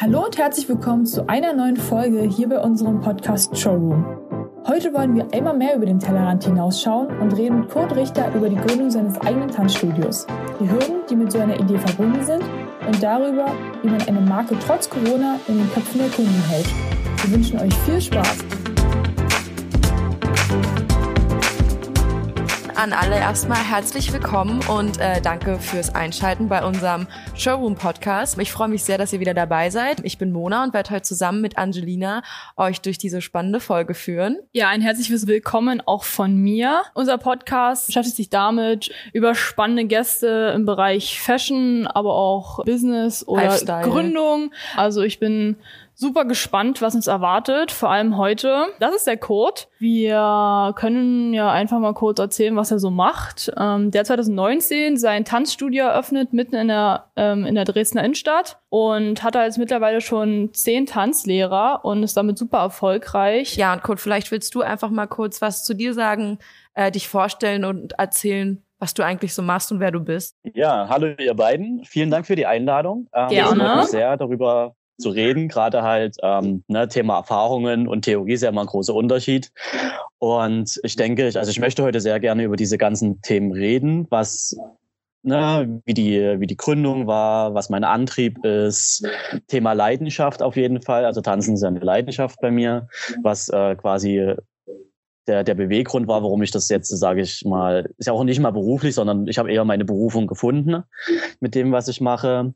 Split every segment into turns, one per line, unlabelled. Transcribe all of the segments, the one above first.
Hallo und herzlich willkommen zu einer neuen Folge hier bei unserem Podcast Showroom. Heute wollen wir einmal mehr über den Tellerrand hinausschauen und reden mit Kurt Richter über die Gründung seines eigenen Tanzstudios, die Hürden, die mit so einer Idee verbunden sind und darüber, wie man eine Marke trotz Corona in den Köpfen der Kunden hält. Wir wünschen euch viel Spaß.
An alle erstmal herzlich willkommen und äh, danke fürs Einschalten bei unserem Showroom Podcast. Ich freue mich sehr, dass ihr wieder dabei seid. Ich bin Mona und werde heute zusammen mit Angelina euch durch diese spannende Folge führen.
Ja, ein herzliches Willkommen auch von mir. Unser Podcast beschäftigt sich damit, über spannende Gäste im Bereich Fashion, aber auch Business oder
Lifestyle.
Gründung. Also ich bin super gespannt, was uns erwartet, vor allem heute. Das ist der Code. Wir können ja einfach mal kurz erzählen, was er so macht. Ähm, der 2019 sein Tanzstudio eröffnet, mitten in der, ähm, in der Dresdner Innenstadt und hat da jetzt mittlerweile schon zehn Tanzlehrer und ist damit super erfolgreich.
Ja, und Kurt, vielleicht willst du einfach mal kurz was zu dir sagen, äh, dich vorstellen und erzählen, was du eigentlich so machst und wer du bist.
Ja, hallo ihr beiden. Vielen Dank für die Einladung. Ähm,
Gerne.
Ich freue mich sehr darüber zu reden. Gerade halt ähm, ne, Thema Erfahrungen und Theorie ist ja immer ein großer Unterschied. Und ich denke, also ich möchte heute sehr gerne über diese ganzen Themen reden, was ne, wie die wie die Gründung war, was mein Antrieb ist, Thema Leidenschaft auf jeden Fall. Also Tanzen ist ja eine Leidenschaft bei mir, was äh, quasi der, der Beweggrund war, warum ich das jetzt, sage ich mal, ist ja auch nicht mal beruflich, sondern ich habe eher meine Berufung gefunden mit dem, was ich mache.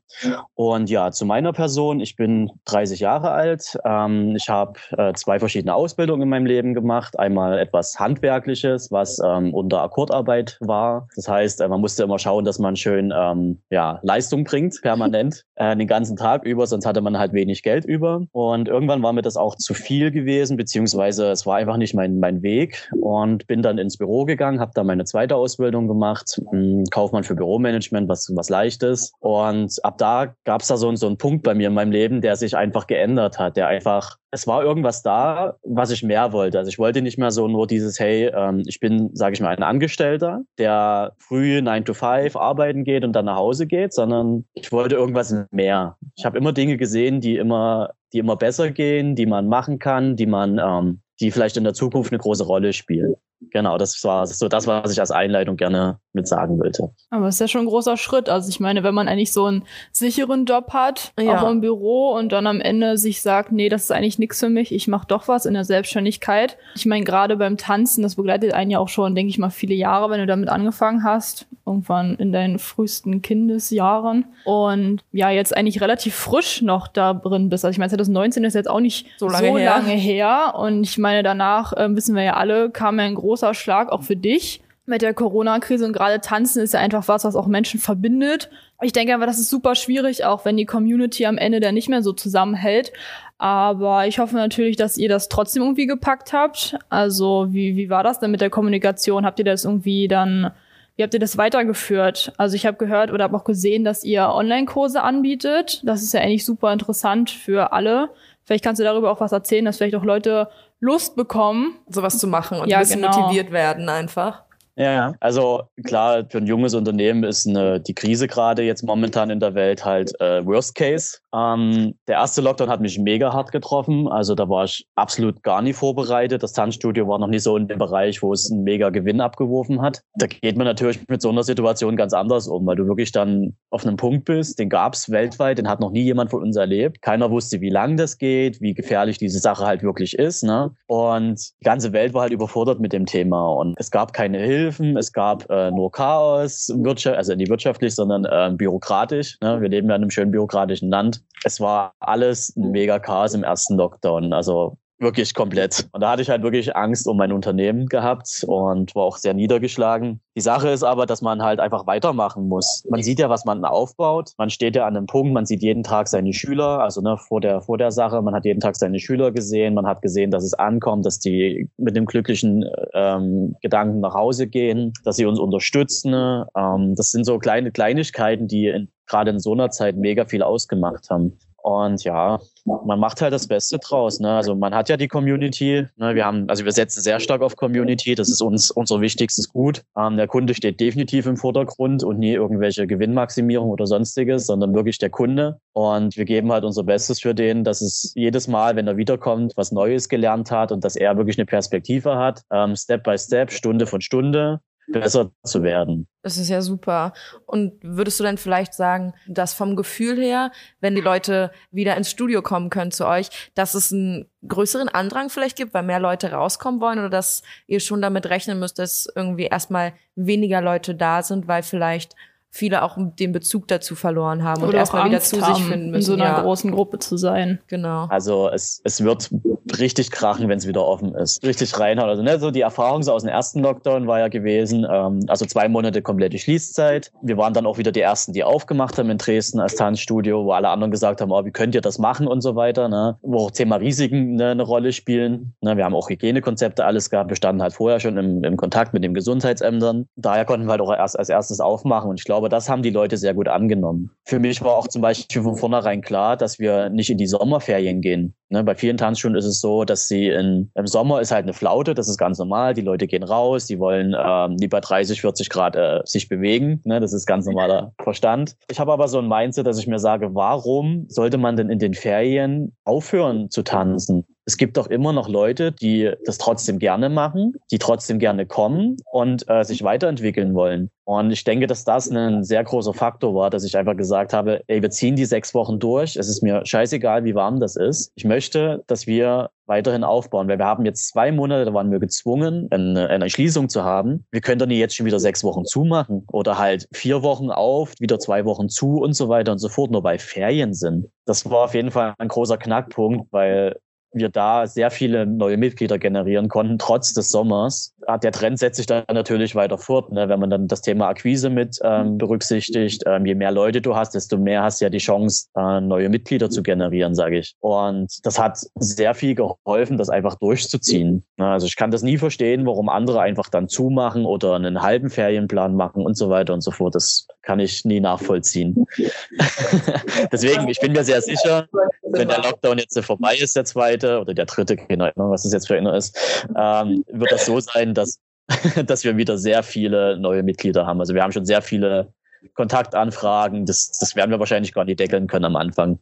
Und ja, zu meiner Person, ich bin 30 Jahre alt. Ähm, ich habe äh, zwei verschiedene Ausbildungen in meinem Leben gemacht. Einmal etwas Handwerkliches, was ähm, unter Akkordarbeit war. Das heißt, äh, man musste immer schauen, dass man schön ähm, ja, Leistung bringt, permanent, äh, den ganzen Tag über, sonst hatte man halt wenig Geld über. Und irgendwann war mir das auch zu viel gewesen, beziehungsweise es war einfach nicht mein, mein Weg. Und bin dann ins Büro gegangen, habe da meine zweite Ausbildung gemacht, mh, Kaufmann für Büromanagement, was, was leichtes. Und ab da gab es da so, so einen Punkt bei mir in meinem Leben, der sich einfach geändert hat, der einfach es war irgendwas da, was ich mehr wollte. Also ich wollte nicht mehr so nur dieses, hey, ähm, ich bin, sage ich mal, ein Angestellter, der früh 9 to 5 arbeiten geht und dann nach Hause geht, sondern ich wollte irgendwas mehr. Ich habe immer Dinge gesehen, die immer, die immer besser gehen, die man machen kann, die man, ähm, die vielleicht in der Zukunft eine große Rolle spielen. Genau, das war so das, was ich als Einleitung gerne mit sagen wollte.
Aber es ist ja schon ein großer Schritt. Also ich meine, wenn man eigentlich so einen sicheren Job hat,
Ja.
auch im Büro und dann am Ende sich sagt, nee, das ist eigentlich nichts für mich, ich mache doch was in der Selbstständigkeit. Ich meine, gerade beim Tanzen, das begleitet einen ja auch schon, denke ich mal, viele Jahre, wenn du damit angefangen hast, irgendwann in deinen frühesten Kindesjahren. Und ja, jetzt eigentlich relativ frisch noch da drin bist. Also ich meine, 2019 ist jetzt auch nicht
So lange her.
lange her. Und ich meine, danach, ähm, wissen wir ja alle, kam ja ein großer Schlag auch für dich mit der Corona-Krise und gerade Tanzen ist ja einfach was, was auch Menschen verbindet. Ich denke aber, das ist super schwierig, auch wenn die Community am Ende dann nicht mehr so zusammenhält. Aber ich hoffe natürlich, dass ihr das trotzdem irgendwie gepackt habt. Also wie, wie war das denn mit der Kommunikation? Habt ihr das irgendwie dann, wie habt ihr das weitergeführt? Also ich habe gehört oder habe auch gesehen, dass ihr Online-Kurse anbietet. Das ist ja eigentlich super interessant für alle. Vielleicht kannst du darüber auch was erzählen, dass vielleicht auch Leute Lust bekommen,
sowas zu machen und
Ja,
ein bisschen
genau.
motiviert werden einfach.
Ja. Also klar, für ein junges Unternehmen ist eine, die Krise gerade jetzt momentan in der Welt halt äh, Worst Case. Ähm, der erste Lockdown hat mich mega hart getroffen. Also da war ich absolut gar nie vorbereitet. Das Tanzstudio war noch nicht so in dem Bereich, wo es einen mega Gewinn abgeworfen hat. Da geht man natürlich mit so einer Situation ganz anders um, weil du wirklich dann auf einem Punkt bist, den gab's weltweit, den hat noch nie jemand von uns erlebt. Keiner wusste, wie lang das geht, wie gefährlich diese Sache halt wirklich ist. Ne? Und die ganze Welt war halt überfordert mit dem Thema. Und es gab keine Hilfen, es gab äh, nur Chaos, Wirtschaft, also nicht wirtschaftlich, sondern äh, bürokratisch. Ne? Wir leben ja in einem schönen bürokratischen Land. Es war alles ein mega Chaos im ersten Lockdown. Also wirklich komplett. Und da hatte ich halt wirklich Angst um mein Unternehmen gehabt und war auch sehr niedergeschlagen. Die Sache ist aber, dass man halt einfach weitermachen muss. Man sieht ja, was man aufbaut. Man steht ja an einem Punkt, man sieht jeden Tag seine Schüler, also ne, vor der, vor der Sache, man hat jeden Tag seine Schüler gesehen, man hat gesehen, dass es ankommt, dass die mit dem glücklichen ähm, Gedanken nach Hause gehen, dass sie uns unterstützen. Ähm, das sind so kleine Kleinigkeiten, die in, gerade in so einer Zeit mega viel ausgemacht haben. Und ja, man macht halt das Beste draus. Ne? Also man hat ja die Community. Ne? Wir haben, also wir setzen sehr stark auf Community. Das ist uns unser wichtigstes Gut. Ähm, der Kunde steht definitiv im Vordergrund und nie irgendwelche Gewinnmaximierung oder sonstiges, sondern wirklich der Kunde. Und wir geben halt unser Bestes für den, dass es jedes Mal, wenn er wiederkommt, was Neues gelernt hat und dass er wirklich eine Perspektive hat, ähm, Step by Step, Stunde von Stunde besser zu werden.
Das ist ja super. Und würdest du denn vielleicht sagen, dass vom Gefühl her, wenn die Leute wieder ins Studio kommen können zu euch, dass es einen größeren Andrang vielleicht gibt, weil mehr Leute rauskommen wollen oder dass ihr schon damit rechnen müsst, dass irgendwie erstmal weniger Leute da sind, weil vielleicht viele auch den Bezug dazu verloren haben
Oder und erstmal wieder zu sich finden müssen. In so einer ja. großen Gruppe zu sein.
Genau.
Also es, es wird richtig krachen, wenn es wieder offen ist. Richtig reinhauen. Also ne, so die Erfahrung so aus dem ersten Lockdown war ja gewesen, ähm, also zwei Monate komplette Schließzeit. Wir waren dann auch wieder die ersten, die aufgemacht haben in Dresden als Tanzstudio, wo alle anderen gesagt haben, oh, wie könnt ihr das machen und so weiter. Ne? Wo auch Thema Risiken ne, eine Rolle spielen. Ne? Wir haben auch Hygienekonzepte alles gehabt. Wir standen halt vorher schon im, im Kontakt mit den Gesundheitsämtern. Daher konnten wir halt auch erst als erstes aufmachen. Und ich glaube, glaube, das haben die Leute sehr gut angenommen. Für mich war auch zum Beispiel von vornherein klar, dass wir nicht in die Sommerferien gehen. Ne, bei vielen Tanzschulen ist es so, dass sie in, im Sommer ist halt eine Flaute, das ist ganz normal. Die Leute gehen raus, die wollen ähm, lieber 30, 40 Grad äh, sich bewegen. Ne, das ist ganz normaler Verstand. Ich habe aber so ein Mindset, dass ich mir sage, warum sollte man denn in den Ferien aufhören zu tanzen? Es gibt doch immer noch Leute, die das trotzdem gerne machen, die trotzdem gerne kommen und äh, sich weiterentwickeln wollen. Und ich denke, dass das ein sehr großer Faktor war, dass ich einfach gesagt habe, ey, wir ziehen die sechs Wochen durch. Es ist mir scheißegal, wie warm das ist. Ich möchte, dass wir weiterhin aufbauen, weil wir haben jetzt zwei Monate, da waren wir gezwungen, eine, eine Schließung zu haben. Wir können doch jetzt schon wieder sechs Wochen zumachen oder halt vier Wochen auf, wieder zwei Wochen zu und so weiter und so fort, nur weil Ferien sind. Das war auf jeden Fall ein großer Knackpunkt, weil wir da sehr viele neue Mitglieder generieren konnten, trotz des Sommers. Ah, der Trend setzt sich dann natürlich weiter fort, ne? wenn man dann das Thema Akquise mit ähm, berücksichtigt. Ähm, je mehr Leute du hast, desto mehr hast du ja die Chance, äh, neue Mitglieder zu generieren, sage ich. Und das hat sehr viel geholfen, das einfach durchzuziehen. Also ich kann das nie verstehen, warum andere einfach dann zumachen oder einen halben Ferienplan machen und so weiter und so fort. Das kann ich nie nachvollziehen. Deswegen, ich bin mir sehr sicher, wenn der Lockdown jetzt vorbei ist, der zweite oder der dritte, keine Ahnung, was das jetzt für einer ist, ähm, wird das so sein, dass, dass wir wieder sehr viele neue Mitglieder haben. Also wir haben schon sehr viele Kontaktanfragen. Das, das werden wir wahrscheinlich gar nicht deckeln können am Anfang.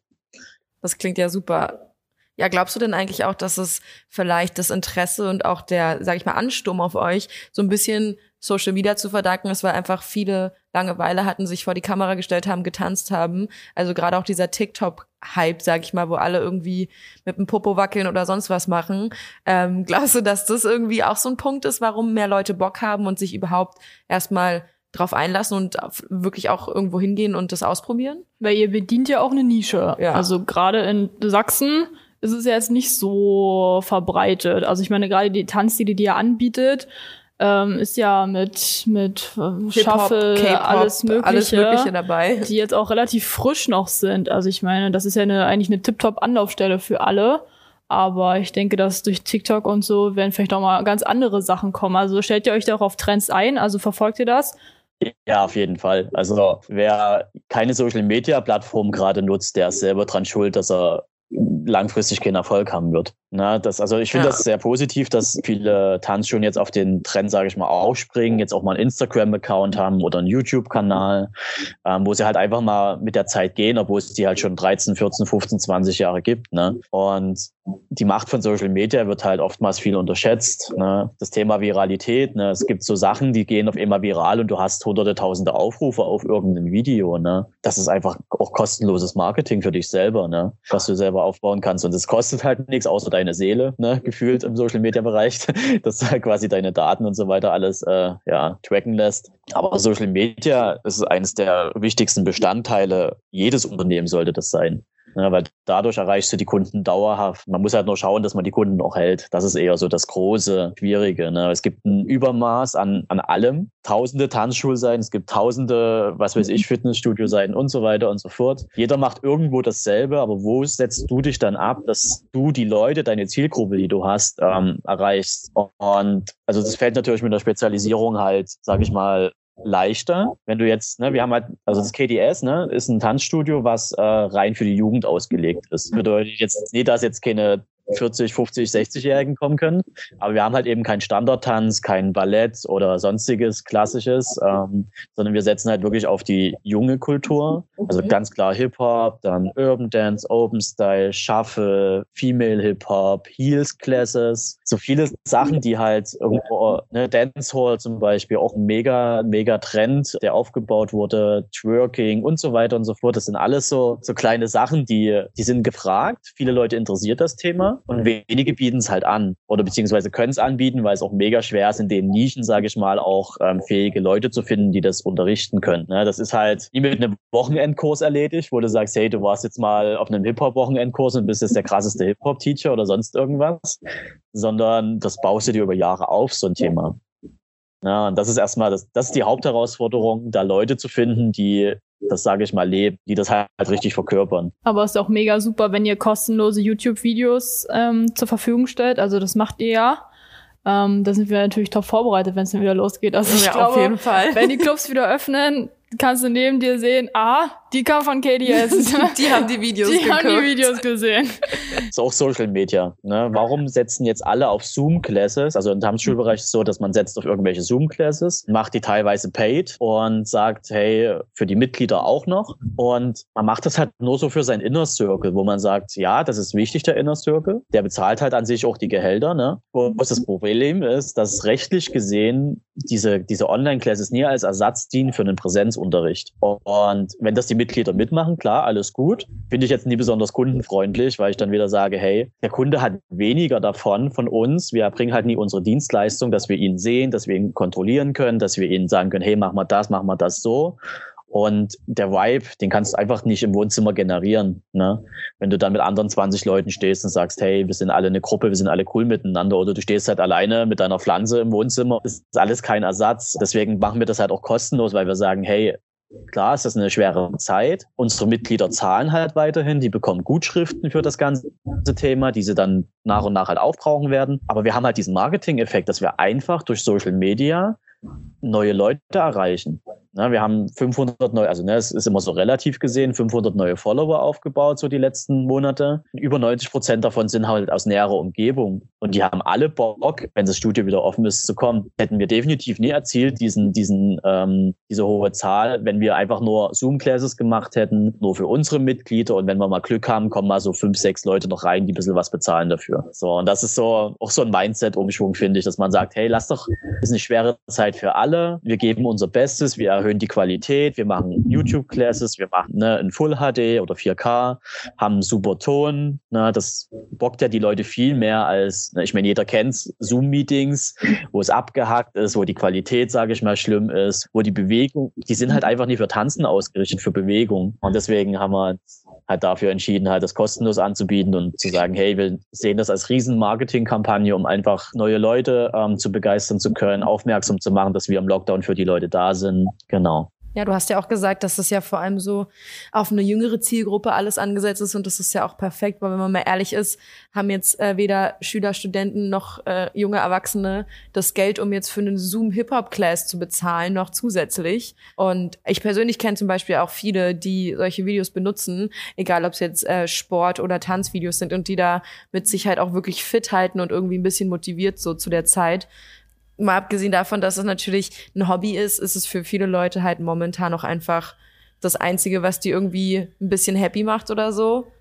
Das klingt ja super. Ja, glaubst du denn eigentlich auch, dass es vielleicht das Interesse und auch der, sag ich mal, Ansturm auf euch so ein bisschen Social Media zu verdanken ist, weil einfach viele Langeweile hatten, sich vor die Kamera gestellt haben, getanzt haben. Also gerade auch dieser TikTok-Hype, sag ich mal, wo alle irgendwie mit dem Popo wackeln oder sonst was machen. Ähm, glaubst du, dass das irgendwie auch so ein Punkt ist, warum mehr Leute Bock haben und sich überhaupt erstmal drauf einlassen und wirklich auch irgendwo hingehen und das ausprobieren?
Weil ihr bedient ja auch eine Nische. Ja. Also gerade in Sachsen ist es ja jetzt nicht so verbreitet. Also ich meine, gerade die Tanzstile, die ihr anbietet, ähm, ist ja mit mit äh, Shuffle alles mögliche,
alles mögliche dabei,
die jetzt auch relativ frisch noch sind. Also ich meine, das ist ja eine, eigentlich eine Tiptop Anlaufstelle für alle. Aber ich denke, dass durch TikTok und so werden vielleicht auch mal ganz andere Sachen kommen. Also stellt ihr euch da auch auf Trends ein? Also verfolgt ihr das?
Ja, auf jeden Fall. Also wer keine Social Media Plattform gerade nutzt, der ist selber dran schuld, dass er langfristig keinen Erfolg haben wird. Na, das, also ich finde ja. das sehr positiv, dass viele Tanzschulen jetzt auf den Trend, sage ich mal, aufspringen, jetzt auch mal einen Instagram-Account haben oder einen YouTube-Kanal, ähm, wo sie halt einfach mal mit der Zeit gehen, obwohl es die halt schon 13, 14, 15, 20 Jahre gibt. Ne? Und die Macht von Social Media wird halt oftmals viel unterschätzt. Ne? Das Thema Viralität, ne? es gibt so Sachen, die gehen auf einmal viral und du hast hunderte, tausende Aufrufe auf irgendein Video. Ne? Das ist einfach auch kostenloses Marketing für dich selber, ne? was du selber aufbauen kannst. Und es kostet halt nichts, außer deine Seele, ne? gefühlt im Social Media Bereich, dass du halt quasi deine Daten und so weiter alles äh, ja, tracken lässt. Aber Social Media ist eines der wichtigsten Bestandteile jedes Unternehmen sollte das sein. Ne, weil dadurch erreichst du die Kunden dauerhaft. Man muss halt nur schauen, dass man die Kunden auch hält. Das ist eher so das große, schwierige. Ne? Es gibt ein Übermaß an, an allem. Tausende Tanzschulseiten, es gibt tausende, was weiß ich, Fitnessstudio-Seiten und so weiter und so fort. Jeder macht irgendwo dasselbe, aber wo setzt du dich dann ab, dass du die Leute, deine Zielgruppe, die du hast, ähm, erreichst? Und also das fällt natürlich mit der Spezialisierung halt, sage ich mal, leichter. Wenn du jetzt, ne, wir haben halt, also das KDS, ne, ist ein Tanzstudio, was äh, rein für die Jugend ausgelegt ist. Bedeutet jetzt nicht, dass jetzt keine 40, 50, 60-Jährigen kommen können. Aber wir haben halt eben keinen Standardtanz, kein Ballett oder sonstiges Klassisches, ähm, sondern wir setzen halt wirklich auf die junge Kultur. Also ganz klar Hip-Hop, dann Urban Dance, Open Style, Shuffle, Female Hip-Hop, Heels Classes. So viele Sachen, die halt irgendwo, ne, Dancehall zum Beispiel, auch ein mega, mega Trend, der aufgebaut wurde, Twerking und so weiter und so fort. Das sind alles so, so kleine Sachen, die, die sind gefragt. Viele Leute interessiert das Thema und wenige bieten es halt an oder beziehungsweise können es anbieten, weil es auch mega schwer ist, in den Nischen, sage ich mal, auch ähm, fähige Leute zu finden, die das unterrichten können. Ne? Das ist halt nie mit einem Wochenendkurs erledigt, wo du sagst, hey, du warst jetzt mal auf einem Hip-Hop-Wochenendkurs und bist jetzt der krasseste Hip-Hop-Teacher oder sonst irgendwas, sondern das baust du dir über Jahre auf, so ein Thema. Ja, und das ist erstmal, das, das ist die Hauptherausforderung, da Leute zu finden, die das sage ich mal, leben, die das halt richtig verkörpern.
Aber es ist auch mega super, wenn ihr kostenlose YouTube-Videos ähm, zur Verfügung stellt. Also das macht ihr ja. Ähm, da sind wir natürlich top vorbereitet, wenn es dann wieder losgeht. Also ich ja, glaube, auf jeden Fall. wenn die Clubs wieder öffnen, kannst du neben dir sehen, ah, die kam von KDS.
die haben die Videos
Die geguckt. haben die Videos gesehen.
Das ist auch Social Media. Ne? Warum setzen jetzt alle auf Zoom-Classes? Also im Tanzschulbereich ist es so, dass man setzt auf irgendwelche Zoom-Classes, macht die teilweise paid und sagt, hey, für die Mitglieder auch noch. Und man macht das halt nur so für sein Inner Circle, wo man sagt, ja, das ist wichtig, der Inner Circle. Der bezahlt halt an sich auch die Gehälter. Ne? Was das Problem ist, dass rechtlich gesehen diese, diese Online-Classes nie als Ersatz dienen für einen Präsenzunterricht. Und wenn das die Mitglieder mitmachen, klar, alles gut. Finde ich jetzt nie besonders kundenfreundlich, weil ich dann wieder sage, hey, der Kunde hat weniger davon von uns. Wir bringen halt nie unsere Dienstleistung, dass wir ihn sehen, dass wir ihn kontrollieren können, dass wir ihnen sagen können, hey, mach mal das, mach mal das so. Und der Vibe, den kannst du einfach nicht im Wohnzimmer generieren. Ne? Wenn du dann mit anderen 20 Leuten stehst und sagst, hey, wir sind alle eine Gruppe, wir sind alle cool miteinander, oder du stehst halt alleine mit deiner Pflanze im Wohnzimmer, das ist alles kein Ersatz. Deswegen machen wir das halt auch kostenlos, weil wir sagen, hey, Klar ist das eine schwere Zeit. Unsere Mitglieder zahlen halt weiterhin. Die bekommen Gutschriften für das ganze Thema, die sie dann nach und nach halt aufbrauchen werden. Aber wir haben halt diesen Marketing-Effekt, dass wir einfach durch Social Media neue Leute erreichen. Na, wir haben 500 neue, also ne, es ist immer so relativ gesehen, 500 neue Follower aufgebaut, so die letzten Monate. Über 90 Prozent davon sind halt aus näherer Umgebung. Und die haben alle Bock, wenn das Studio wieder offen ist, zu kommen. Hätten wir definitiv nie erzielt, diesen, diesen, ähm, diese hohe Zahl, wenn wir einfach nur Zoom-Classes gemacht hätten, nur für unsere Mitglieder. Und wenn wir mal Glück haben, kommen mal so fünf, sechs Leute noch rein, die ein bisschen was bezahlen dafür. So, und das ist so auch so ein Mindset-Umschwung, finde ich, dass man sagt, hey, lass doch, ist eine schwere Zeit für alle. Wir geben unser Bestes, wir erhöhen die Qualität, wir machen YouTube-Classes, wir machen ne, in Full HD oder 4K, haben super Ton. Ne, das bockt ja die Leute viel mehr als, ne, ich meine, jeder kennt Zoom-Meetings, wo es abgehackt ist, wo die Qualität, sage ich mal, schlimm ist, wo die Bewegung, die sind halt einfach nicht für Tanzen ausgerichtet, für Bewegung. Und deswegen haben wir halt dafür entschieden, halt das kostenlos anzubieten und zu sagen, hey, wir sehen das als riesen Marketingkampagne, um einfach neue Leute ähm, zu begeistern zu können, aufmerksam zu machen, dass wir im Lockdown für die Leute da sind. Genau.
Ja, du hast ja auch gesagt, dass das ja vor allem so auf eine jüngere Zielgruppe alles angesetzt ist und das ist ja auch perfekt, weil wenn man mal ehrlich ist, haben jetzt äh, weder Schüler, Studenten noch äh, junge Erwachsene das Geld, um jetzt für einen Zoom Hip-Hop-Class zu bezahlen, noch zusätzlich. Und ich persönlich kenne zum Beispiel auch viele, die solche Videos benutzen, egal ob es jetzt äh, Sport- oder Tanzvideos sind und die da mit Sicherheit auch wirklich fit halten und irgendwie ein bisschen motiviert so zu der Zeit mal abgesehen davon, dass es natürlich ein Hobby ist, ist es für viele Leute halt momentan auch einfach das Einzige, was die irgendwie ein bisschen happy macht oder so.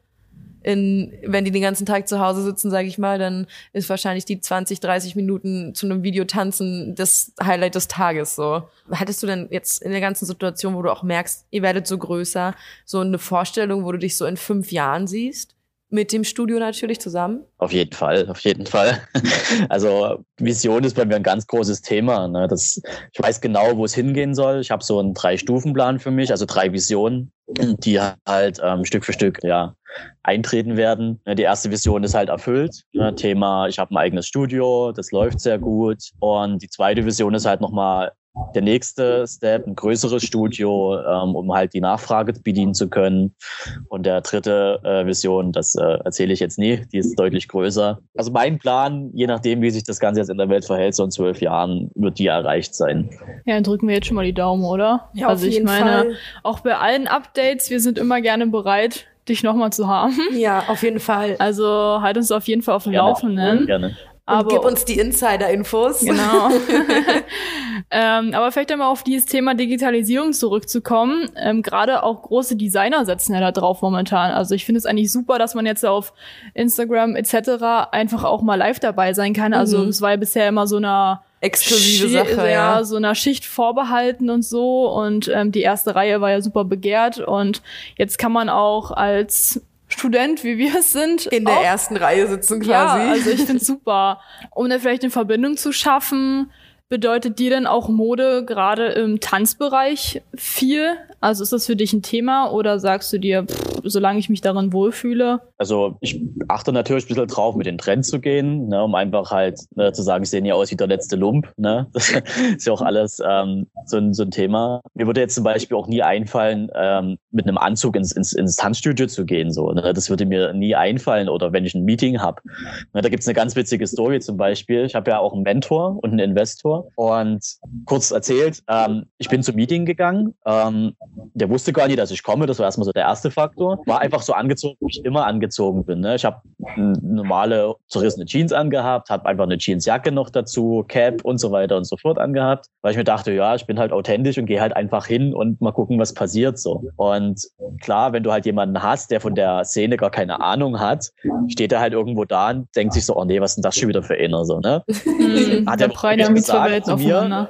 In, wenn die den ganzen Tag zu Hause sitzen, sage ich mal, dann ist wahrscheinlich die 20, 30 Minuten zu einem Video tanzen das Highlight des Tages so. Hattest du denn jetzt in der ganzen Situation, wo du auch merkst, ihr werdet so größer, so eine Vorstellung, wo du dich so in fünf Jahren siehst? Mit dem Studio natürlich zusammen?
Auf jeden Fall, auf jeden Fall. Also Vision ist bei mir ein ganz großes Thema. Ne? Das, ich weiß genau, wo es hingehen soll. Ich habe so einen Drei-Stufen-Plan für mich, also drei Visionen, die halt ähm, Stück für Stück ja, eintreten werden. Die erste Vision ist halt erfüllt. Ne? Thema, ich habe ein eigenes Studio, das läuft sehr gut. Und die zweite Vision ist halt nochmal der nächste Step, ein größeres Studio, ähm, um halt die Nachfrage bedienen zu können. Und der dritte äh, Vision, das äh, erzähle ich jetzt nie, die ist deutlich größer. Also mein Plan, je nachdem, wie sich das Ganze jetzt in der Welt verhält, so in zwölf Jahren wird die erreicht sein.
Ja, dann drücken wir jetzt schon mal die Daumen, oder?
Ja,
also
auf
ich
jeden
meine,
Fall.
auch bei allen Updates, wir sind immer gerne bereit, dich nochmal zu haben.
Ja, auf jeden Fall.
Also halt uns auf jeden Fall auf dem
Gerne.
Laufenden.
Gerne.
Und gib uns die Insider-Infos.
Genau. ähm, aber vielleicht einmal auf dieses Thema Digitalisierung zurückzukommen. Ähm, Gerade auch große Designer setzen ja da drauf momentan. Also ich finde es eigentlich super, dass man jetzt auf Instagram etc. einfach auch mal live dabei sein kann. Also
Mhm.
es war ja bisher immer so eine
Exklusive
Schi-
Sache, ja.
so einer Schicht vorbehalten und so. Und ähm, die erste Reihe war ja super begehrt. Und jetzt kann man auch als Student, wie wir es sind,
In der
auch
ersten Reihe sitzen quasi.
ja, also ich finde super. Um da vielleicht eine Verbindung zu schaffen, bedeutet dir denn auch Mode gerade im Tanzbereich viel? Also ist das für dich ein Thema oder sagst du dir, pff, solange ich mich darin wohlfühle?
Also ich achte natürlich ein bisschen drauf, mit den Trends zu gehen, ne, um einfach halt ne, zu sagen, ich sehe nie aus wie der letzte Lump. Ne? Das ist ja auch alles ähm, so, ein, so ein Thema. Mir würde jetzt zum Beispiel auch nie einfallen, ähm, mit einem Anzug ins, ins, ins Tanzstudio zu gehen. So, ne? Das würde mir nie einfallen oder wenn ich ein Meeting habe. Ne, da gibt's eine ganz witzige Story zum Beispiel. Ich habe ja auch einen Mentor und einen Investor. Und kurz erzählt, ähm, ich bin zum Meeting gegangen. Ähm, der wusste gar nicht, dass ich komme. Das war erstmal so der erste Faktor. War einfach so angezogen, wie ich immer angezogen bin. Ne? Ich habe normale zerrissene Jeans angehabt, habe einfach eine Jeansjacke noch dazu, Cap und so weiter und so fort angehabt, weil ich mir dachte, ja, ich bin halt authentisch und gehe halt einfach hin und mal gucken, was passiert so. Und klar, wenn du halt jemanden hast, der von der Szene gar keine Ahnung hat, steht er halt irgendwo da und denkt sich so, oh nee, was ist denn das schon wieder für einer so, ne?
Hm,
Hat er
irgendwie zwei
gesagt zu mir?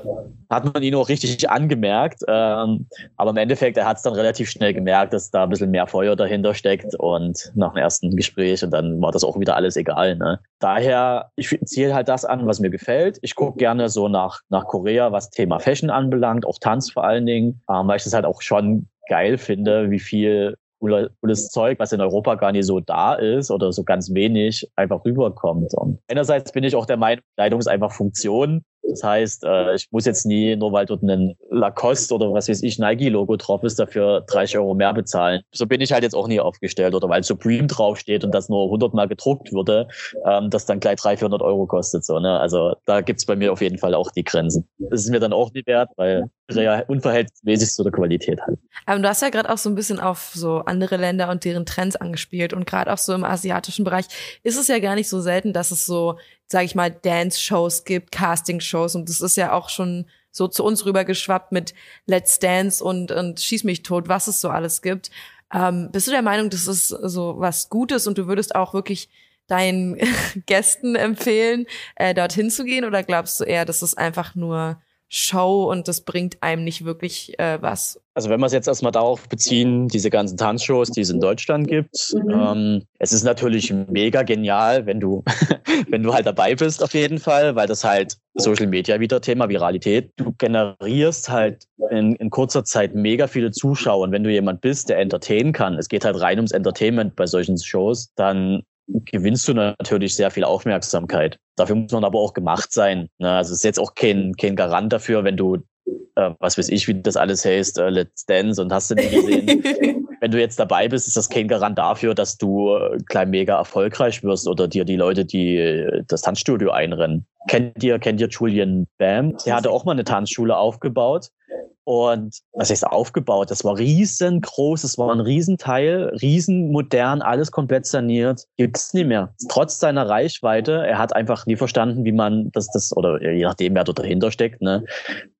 hat man ihn auch richtig angemerkt. Ähm, aber im Endeffekt, er hat es dann relativ schnell gemerkt, dass da ein bisschen mehr Feuer dahinter steckt und nach dem ersten Gespräch und dann war das auch wieder alles egal. Ne? Daher, ich ziehe halt das an, was mir gefällt. Ich gucke gerne so nach, nach Korea, was Thema Fashion anbelangt, auch Tanz vor allen Dingen, ähm, weil ich das halt auch schon geil finde, wie viel cooles Zeug, was in Europa gar nicht so da ist oder so ganz wenig, einfach rüberkommt. Und einerseits bin ich auch der Meinung, Kleidung ist einfach Funktion. Das heißt, äh, ich muss jetzt nie, nur weil dort ein Lacoste oder was weiß ich, Nike-Logo drauf ist, dafür 30 Euro mehr bezahlen. So bin ich halt jetzt auch nie aufgestellt. Oder weil Supreme draufsteht und das nur 100 Mal gedruckt wurde, ähm, das dann gleich 300, 400 Euro kostet. So, ne? Also da gibt's bei mir auf jeden Fall auch die Grenzen. Das ist mir dann auch nicht wert, weil real unverhältnismäßig zu der Qualität halt.
Aber du hast ja gerade auch so ein bisschen auf so andere Länder und deren Trends angespielt und gerade auch so im asiatischen Bereich ist es ja gar nicht so selten, dass es so, sage ich mal, Dance-Shows gibt, Casting-Shows und das ist ja auch schon so zu uns rübergeschwappt mit Let's Dance und und Schieß mich tot, was es so alles gibt. Ähm, bist du der Meinung, das ist so was Gutes und du würdest auch wirklich deinen Gästen empfehlen, äh, dorthin zu gehen oder glaubst du eher, das ist einfach nur Show und das bringt einem nicht wirklich äh, was?
Also wenn wir es jetzt erstmal darauf beziehen, diese ganzen Tanzshows, die es in Deutschland gibt, ähm, es ist natürlich mega genial, wenn du, wenn du halt dabei bist auf jeden Fall, weil das halt Social Media wieder Thema Viralität. Du generierst halt in, in kurzer Zeit mega viele Zuschauer und wenn du jemand bist, der entertainen kann, es geht halt rein ums Entertainment bei solchen Shows, dann gewinnst du natürlich sehr viel Aufmerksamkeit. Dafür muss man aber auch gemacht sein. Ne? Also es ist jetzt auch kein, kein Garant dafür, wenn du äh, was weiß ich, wie das alles heißt, äh, Let's Dance und hast du nicht gesehen. Wenn du jetzt dabei bist, ist das kein Garant dafür, dass du äh, gleich mega erfolgreich wirst oder dir die Leute, die äh, das Tanzstudio einrennen. Kennt ihr, kennt ihr Julian Bam? Der hatte auch mal eine Tanzschule aufgebaut. Und was heißt aufgebaut? Das war riesengroß, das war ein Riesenteil, riesenmodern, alles komplett saniert. Gibt's nicht mehr. Trotz seiner Reichweite, er hat einfach nie verstanden, wie man das, das, oder je nachdem, wer dort dahinter steckt, ne,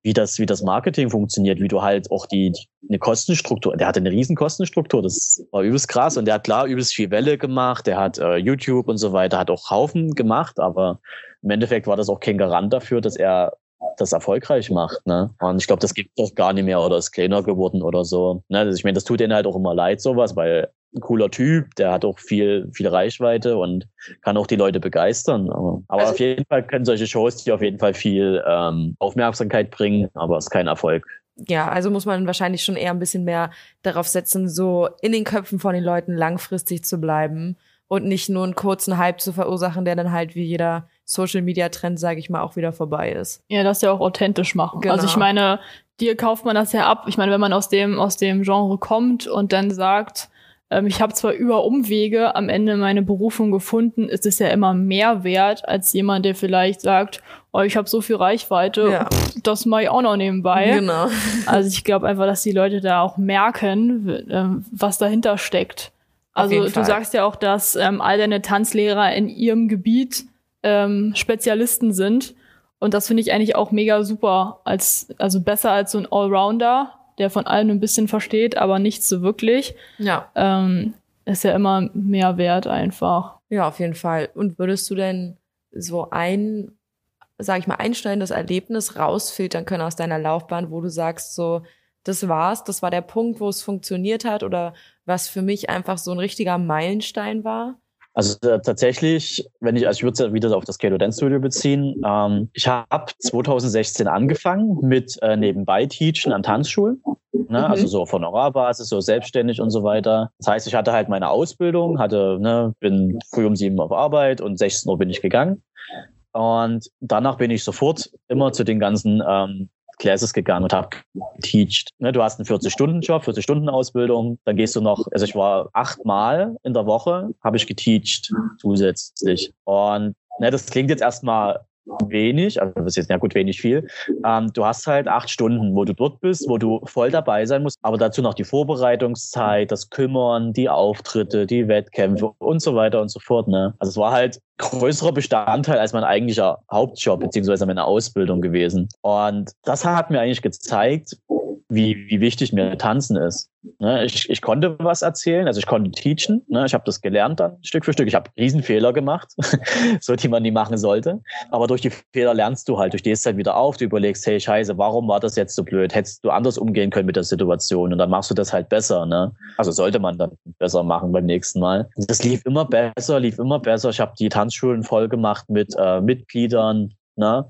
wie das, wie das Marketing funktioniert, wie du halt auch die, die eine Kostenstruktur, der hatte eine riesen Kostenstruktur, das war übelst krass und der hat klar übelst viel Welle gemacht, der hat äh, YouTube und so weiter, hat auch Haufen gemacht, aber im Endeffekt war das auch kein Garant dafür, dass er das erfolgreich macht. Ne? Und ich glaube, das gibt es auch gar nicht mehr oder ist kleiner geworden oder so. Ne? Also ich meine, das tut denen halt auch immer leid, sowas, weil ein cooler Typ, der hat auch viel, viel Reichweite und kann auch die Leute begeistern. Aber, aber
Also-
auf jeden Fall können solche Shows, die auf jeden Fall viel ähm, Aufmerksamkeit bringen, aber es ist kein Erfolg.
Ja, also muss man wahrscheinlich schon eher ein bisschen mehr darauf setzen, so in den Köpfen von den Leuten langfristig zu bleiben und nicht nur einen kurzen Hype zu verursachen, der dann halt wie jeder Social Media Trend, sage ich mal, auch wieder vorbei ist.
Ja, das ja auch authentisch machen.
Genau.
Also ich meine, dir kauft man das ja ab. Ich meine, wenn man aus dem aus dem Genre kommt und dann sagt, ähm, ich habe zwar über Umwege am Ende meine Berufung gefunden, ist es ja immer mehr wert als jemand, der vielleicht sagt, oh, ich habe so viel Reichweite,
Ja.
pff, das mache ich auch noch nebenbei.
Genau.
Also ich glaube einfach, dass die Leute da auch merken, ähm, was dahinter steckt.
Auf
Also du sagst ja auch, dass ähm, all deine Tanzlehrer in ihrem Gebiet ähm, Spezialisten sind. Und das finde ich eigentlich auch mega super. Als, also besser als so ein Allrounder, der von allem ein bisschen versteht, aber nichts so wirklich.
Ja.
Ähm, ist ja immer mehr wert einfach.
Ja, auf jeden Fall. Und würdest du denn so ein, sag ich mal, einschneidendes Erlebnis rausfiltern können aus deiner Laufbahn, wo du sagst, so, das war's, das war der Punkt, wo es funktioniert hat oder was für mich einfach so ein richtiger Meilenstein war?
Also äh, tatsächlich, wenn ich, also ich würde es wieder auf das Keto Dance Studio beziehen. Ähm, ich habe 2016 angefangen mit äh, nebenbei Teachen an Tanzschulen. Ne?
Mhm.
Also so auf Honorarbasis, so selbstständig und so weiter. Das heißt, ich hatte halt meine Ausbildung, hatte, ne, bin früh um sieben auf Arbeit und 16 Uhr bin ich gegangen. Und danach bin ich sofort immer zu den ganzen ähm, Classes gegangen und habe geteacht. Ne, du hast einen 40-Stunden-Job, 40-Stunden-Ausbildung, dann gehst du noch, also ich war achtmal in der Woche, habe ich geteacht zusätzlich. Und ne, das klingt jetzt erstmal wenig, also das ist jetzt ja gut wenig viel. Ähm, du hast halt acht Stunden, wo du dort bist, wo du voll dabei sein musst, aber dazu noch die Vorbereitungszeit, das Kümmern, die Auftritte, die Wettkämpfe und so weiter und so fort. Ne? Also es war halt größerer Bestandteil als mein eigentlicher Hauptjob beziehungsweise meine Ausbildung gewesen. Und das hat mir eigentlich gezeigt, wie, wie wichtig mir Tanzen ist. Ne, ich, ich konnte was erzählen, also ich konnte teachen, ne, ich habe das gelernt dann Stück für Stück. Ich habe Riesenfehler gemacht, so die man nie machen sollte. Aber durch die Fehler lernst du halt, du stehst halt wieder auf, du überlegst, hey Scheiße, warum war das jetzt so blöd? Hättest du anders umgehen können mit der Situation und dann machst du das halt besser. Ne? Also sollte man dann besser machen beim nächsten Mal. Das lief immer besser, lief immer besser. Ich habe die Tanzschulen voll gemacht mit äh, Mitgliedern. Ne?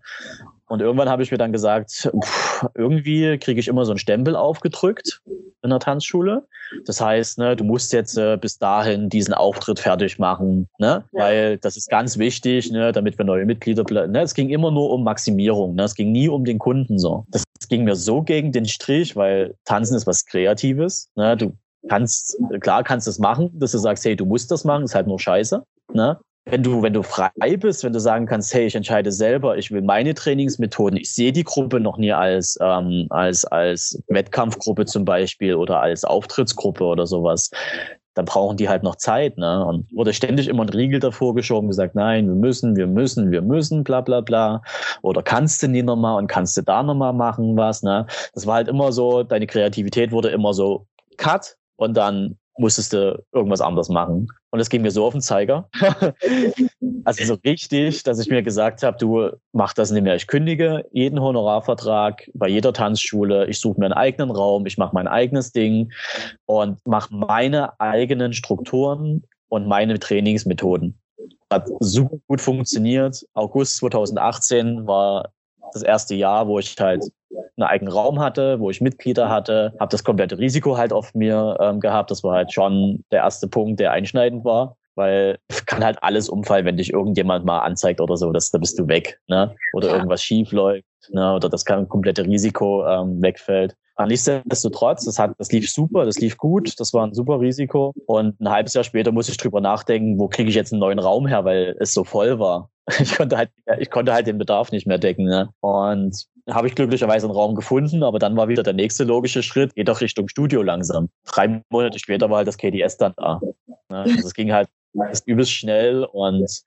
Und irgendwann habe ich mir dann gesagt, pff, irgendwie kriege ich immer so einen Stempel aufgedrückt in der Tanzschule. Das heißt, ne, du musst jetzt äh, bis dahin diesen Auftritt fertig machen, ne?
Ja.
weil das ist ganz wichtig, ne, damit wir neue Mitglieder bleiben. Ne? Es ging immer nur um Maximierung, ne? es ging nie um den Kunden so. Das ging mir so gegen den Strich, weil Tanzen ist was Kreatives. Ne? Du kannst, klar kannst du es machen, dass du sagst, hey, du musst das machen, ist halt nur scheiße. Ne? Wenn du, wenn du frei bist, wenn du sagen kannst, hey, ich entscheide selber, ich will meine Trainingsmethoden, ich sehe die Gruppe noch nie als, ähm, als, als Wettkampfgruppe zum Beispiel oder als Auftrittsgruppe oder sowas, dann brauchen die halt noch Zeit, ne? Und wurde ständig immer ein Riegel davor geschoben, gesagt, nein, wir müssen, wir müssen, wir müssen, bla bla bla. Oder kannst du nie nochmal und kannst du da nochmal machen was, ne? Das war halt immer so, deine Kreativität wurde immer so cut und dann musstest du irgendwas anderes machen. Und es ging mir so auf den Zeiger. also so richtig, dass ich mir gesagt habe, du mach das nicht mehr. Ich kündige jeden Honorarvertrag bei jeder Tanzschule. Ich suche mir einen eigenen Raum. Ich mache mein eigenes Ding und mache meine eigenen Strukturen und meine Trainingsmethoden. Hat super gut funktioniert. August 2018 war das erste Jahr, wo ich halt einen eigenen Raum hatte, wo ich Mitglieder hatte, habe das komplette Risiko halt auf mir ähm, gehabt. Das war halt schon der erste Punkt, der einschneidend war, weil es kann halt alles umfallen, wenn dich irgendjemand mal anzeigt oder so, dass da bist du weg, ne? Oder
Ja.
irgendwas schief läuft, ne? Oder das kann komplette Risiko ähm, wegfällt. Aber nichtsdestotrotz, das hat, das lief super, das lief gut, das war ein super Risiko. Und ein halbes Jahr später muss ich drüber nachdenken, wo kriege ich jetzt einen neuen Raum her, weil es so voll war. Ich konnte halt, ich konnte halt den Bedarf nicht mehr decken. Ne? Und habe ich glücklicherweise einen Raum gefunden, aber dann war wieder der nächste logische Schritt, geht doch Richtung Studio langsam. Drei Monate später war halt das KDS dann da. Ne? Also es ging halt übelst schnell und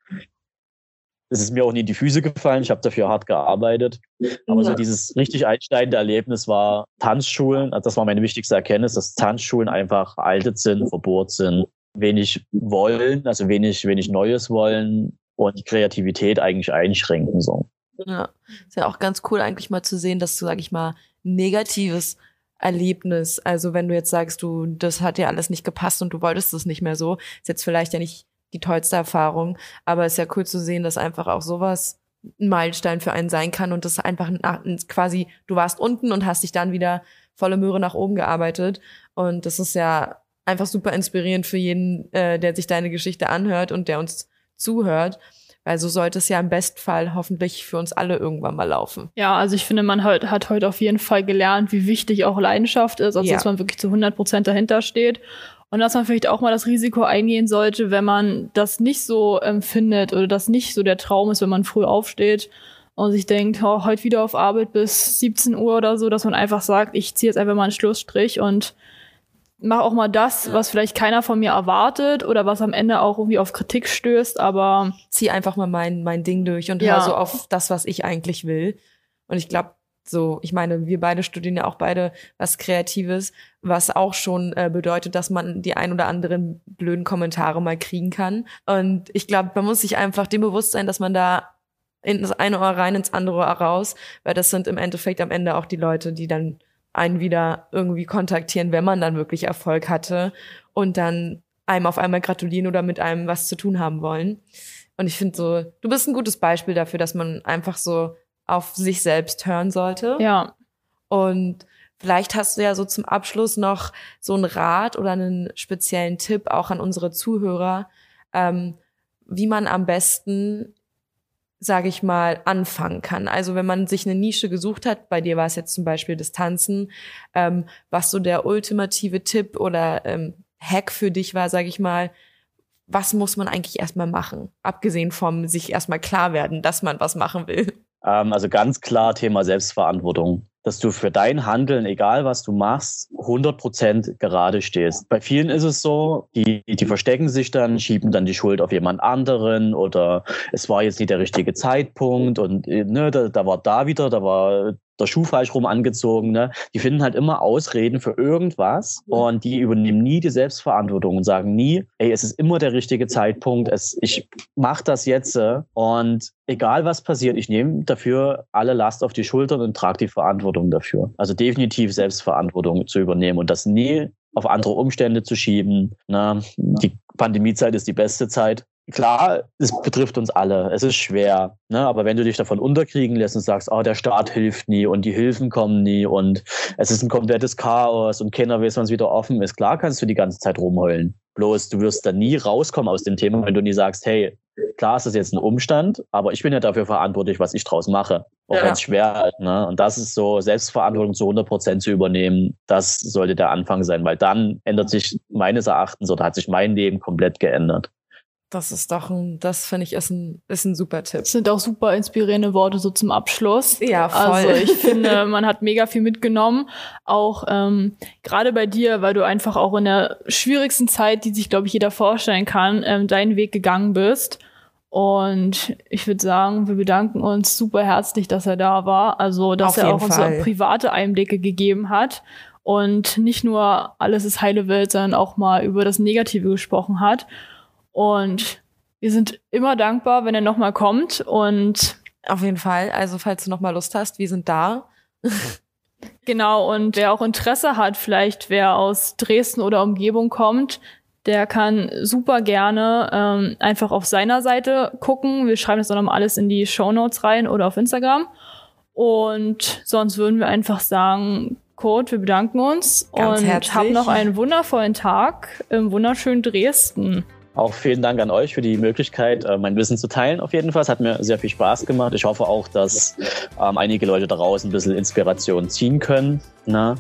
es ist mir auch nie in die Füße gefallen. Ich habe dafür hart gearbeitet. Aber so dieses richtig einschneidende Erlebnis war Tanzschulen. Also das war meine wichtigste Erkenntnis, dass Tanzschulen einfach veraltet sind, verbohrt sind, wenig wollen, also wenig, wenig Neues wollen und die Kreativität eigentlich einschränken. So.
Ja, ist ja auch ganz cool eigentlich mal zu sehen, dass du, sag ich mal, negatives Erlebnis, also wenn du jetzt sagst, du, das hat dir alles nicht gepasst und du wolltest es nicht mehr so, ist jetzt vielleicht ja nicht die tollste Erfahrung, aber ist ja cool zu sehen, dass einfach auch sowas ein Meilenstein für einen sein kann und das einfach nach- quasi, du warst unten und hast dich dann wieder volle Möhre nach oben gearbeitet und das ist ja einfach super inspirierend für jeden, äh, der sich deine Geschichte anhört und der uns zuhört. Weil so sollte es ja im Bestfall hoffentlich für uns alle irgendwann mal laufen.
Ja, also ich finde, man hat, hat heute auf jeden Fall gelernt, wie wichtig auch Leidenschaft ist, also ja. dass man wirklich zu 100 Prozent dahinter steht. Und dass man vielleicht auch mal das Risiko eingehen sollte, wenn man das nicht so empfindet oder das nicht so der Traum ist, wenn man früh aufsteht und sich denkt, oh, heute wieder auf Arbeit bis 17 Uhr oder so, dass man einfach sagt, ich ziehe jetzt einfach mal einen Schlussstrich und mache auch mal das, was vielleicht keiner von mir erwartet oder was am Ende auch irgendwie auf Kritik stößt, aber
zieh einfach mal mein mein Ding durch und ja. hör so auf das, was ich eigentlich will. Und ich glaube, so, ich meine, wir beide studieren ja auch beide was Kreatives, was auch schon äh, bedeutet, dass man die ein oder anderen blöden Kommentare mal kriegen kann. Und ich glaube, man muss sich einfach dem bewusst sein, dass man da in das eine Ohr rein, ins andere Ohr raus, weil das sind im Endeffekt am Ende auch die Leute, die dann einen wieder irgendwie kontaktieren, wenn man dann wirklich Erfolg hatte und dann einem auf einmal gratulieren oder mit einem was zu tun haben wollen. Und ich finde so, du bist ein gutes Beispiel dafür, dass man einfach so auf sich selbst hören sollte.
Ja.
Und vielleicht hast du ja so zum Abschluss noch so einen Rat oder einen speziellen Tipp auch an unsere Zuhörer, ähm, wie man am besten sage ich mal, anfangen kann. Also wenn man sich eine Nische gesucht hat, bei dir war es jetzt zum Beispiel das Tanzen, ähm, was so der ultimative Tipp oder ähm, Hack für dich war, sage ich mal, was muss man eigentlich erstmal machen? Abgesehen vom sich erstmal klar werden, dass man was machen will.
Ähm, also ganz klar Thema Selbstverantwortung dass du für dein Handeln, egal was du machst, 100 Prozent gerade stehst. Bei vielen ist es so, die, die verstecken sich dann, schieben dann die Schuld auf jemand anderen oder es war jetzt nicht der richtige Zeitpunkt und ne, da, da war da wieder, da war der Schuh falsch rum angezogen. Ne? Die finden halt immer Ausreden für irgendwas und die übernehmen nie die Selbstverantwortung und sagen nie, ey, es ist immer der richtige Zeitpunkt, es, ich mache das jetzt äh, und egal was passiert, ich nehme dafür alle Last auf die Schultern und trage die Verantwortung dafür. Also definitiv Selbstverantwortung zu übernehmen und das nie auf andere Umstände zu schieben. Ne? Die Pandemiezeit ist die beste Zeit klar, es betrifft uns alle. Es ist schwer. Ne? Aber wenn du dich davon unterkriegen lässt und sagst, oh, der Staat hilft nie und die Hilfen kommen nie und es ist ein komplettes Chaos und keiner weiß, wann es wieder offen ist, klar kannst du die ganze Zeit rumheulen. Bloß du wirst da nie rauskommen aus dem Thema, wenn du nie sagst, hey, klar ist das jetzt ein Umstand, aber ich bin ja dafür verantwortlich, was ich draus mache. Auch ja. wenn es schwer ist. Ne? Und das ist so, Selbstverantwortung zu 100 Prozent zu übernehmen, das sollte der Anfang sein, weil dann ändert sich meines Erachtens oder hat sich mein Leben komplett geändert.
Das ist doch ein, das finde ich ist ein, ist ein super Tipp. Das
sind auch super inspirierende Worte so zum Abschluss.
Ja, voll.
Also ich finde, man hat mega viel mitgenommen. Auch ähm, gerade bei dir, weil du einfach auch in der schwierigsten Zeit, die sich, glaube ich, jeder vorstellen kann, ähm, deinen Weg gegangen bist. Und ich würde sagen, wir bedanken uns super herzlich, dass er da war. Also, dass Auf er auch uns so private Einblicke gegeben hat und nicht nur alles ist heile Welt, sondern auch mal über das Negative gesprochen hat. Und wir sind immer dankbar, wenn er nochmal kommt. Und
auf jeden Fall. Also, falls du nochmal Lust hast, wir sind da.
genau. Und wer auch Interesse hat, vielleicht wer aus Dresden oder Umgebung kommt, der kann super gerne ähm, einfach auf seiner Seite gucken. Wir schreiben das dann nochmal alles in die Show Notes rein oder auf Instagram. Und sonst würden wir einfach sagen, Kurt, wir bedanken uns
Ganz
und hab noch einen wundervollen Tag im wunderschönen Dresden.
Auch vielen Dank an euch für die Möglichkeit, äh, mein Wissen zu teilen. Auf jeden Fall. Es hat mir sehr viel Spaß gemacht. Ich hoffe auch, dass ähm, einige Leute daraus ein bisschen Inspiration ziehen können. Ne?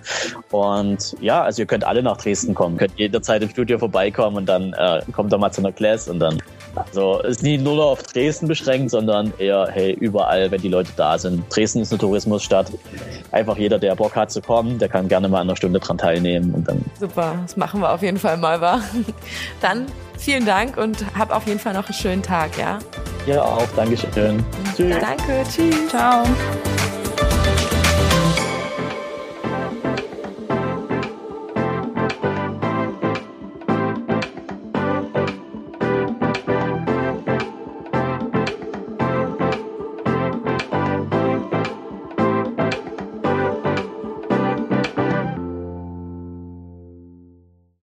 Und ja, also ihr könnt alle nach Dresden kommen. Könnt jederzeit im Studio vorbeikommen und dann äh, kommt da mal zu einer Class und dann also ist nie nur auf Dresden beschränkt, sondern eher, hey, überall, wenn die Leute da sind. Dresden ist eine Tourismusstadt. Einfach jeder, der Bock hat zu kommen, der kann gerne mal an einer Stunde dran teilnehmen und dann.
Super, das machen wir auf jeden Fall mal, wa? Dann vielen Dank und hab auf jeden Fall noch einen schönen Tag, ja?
Ja, auch. Dankeschön.
Tschüss. Danke, tschüss.
Ciao.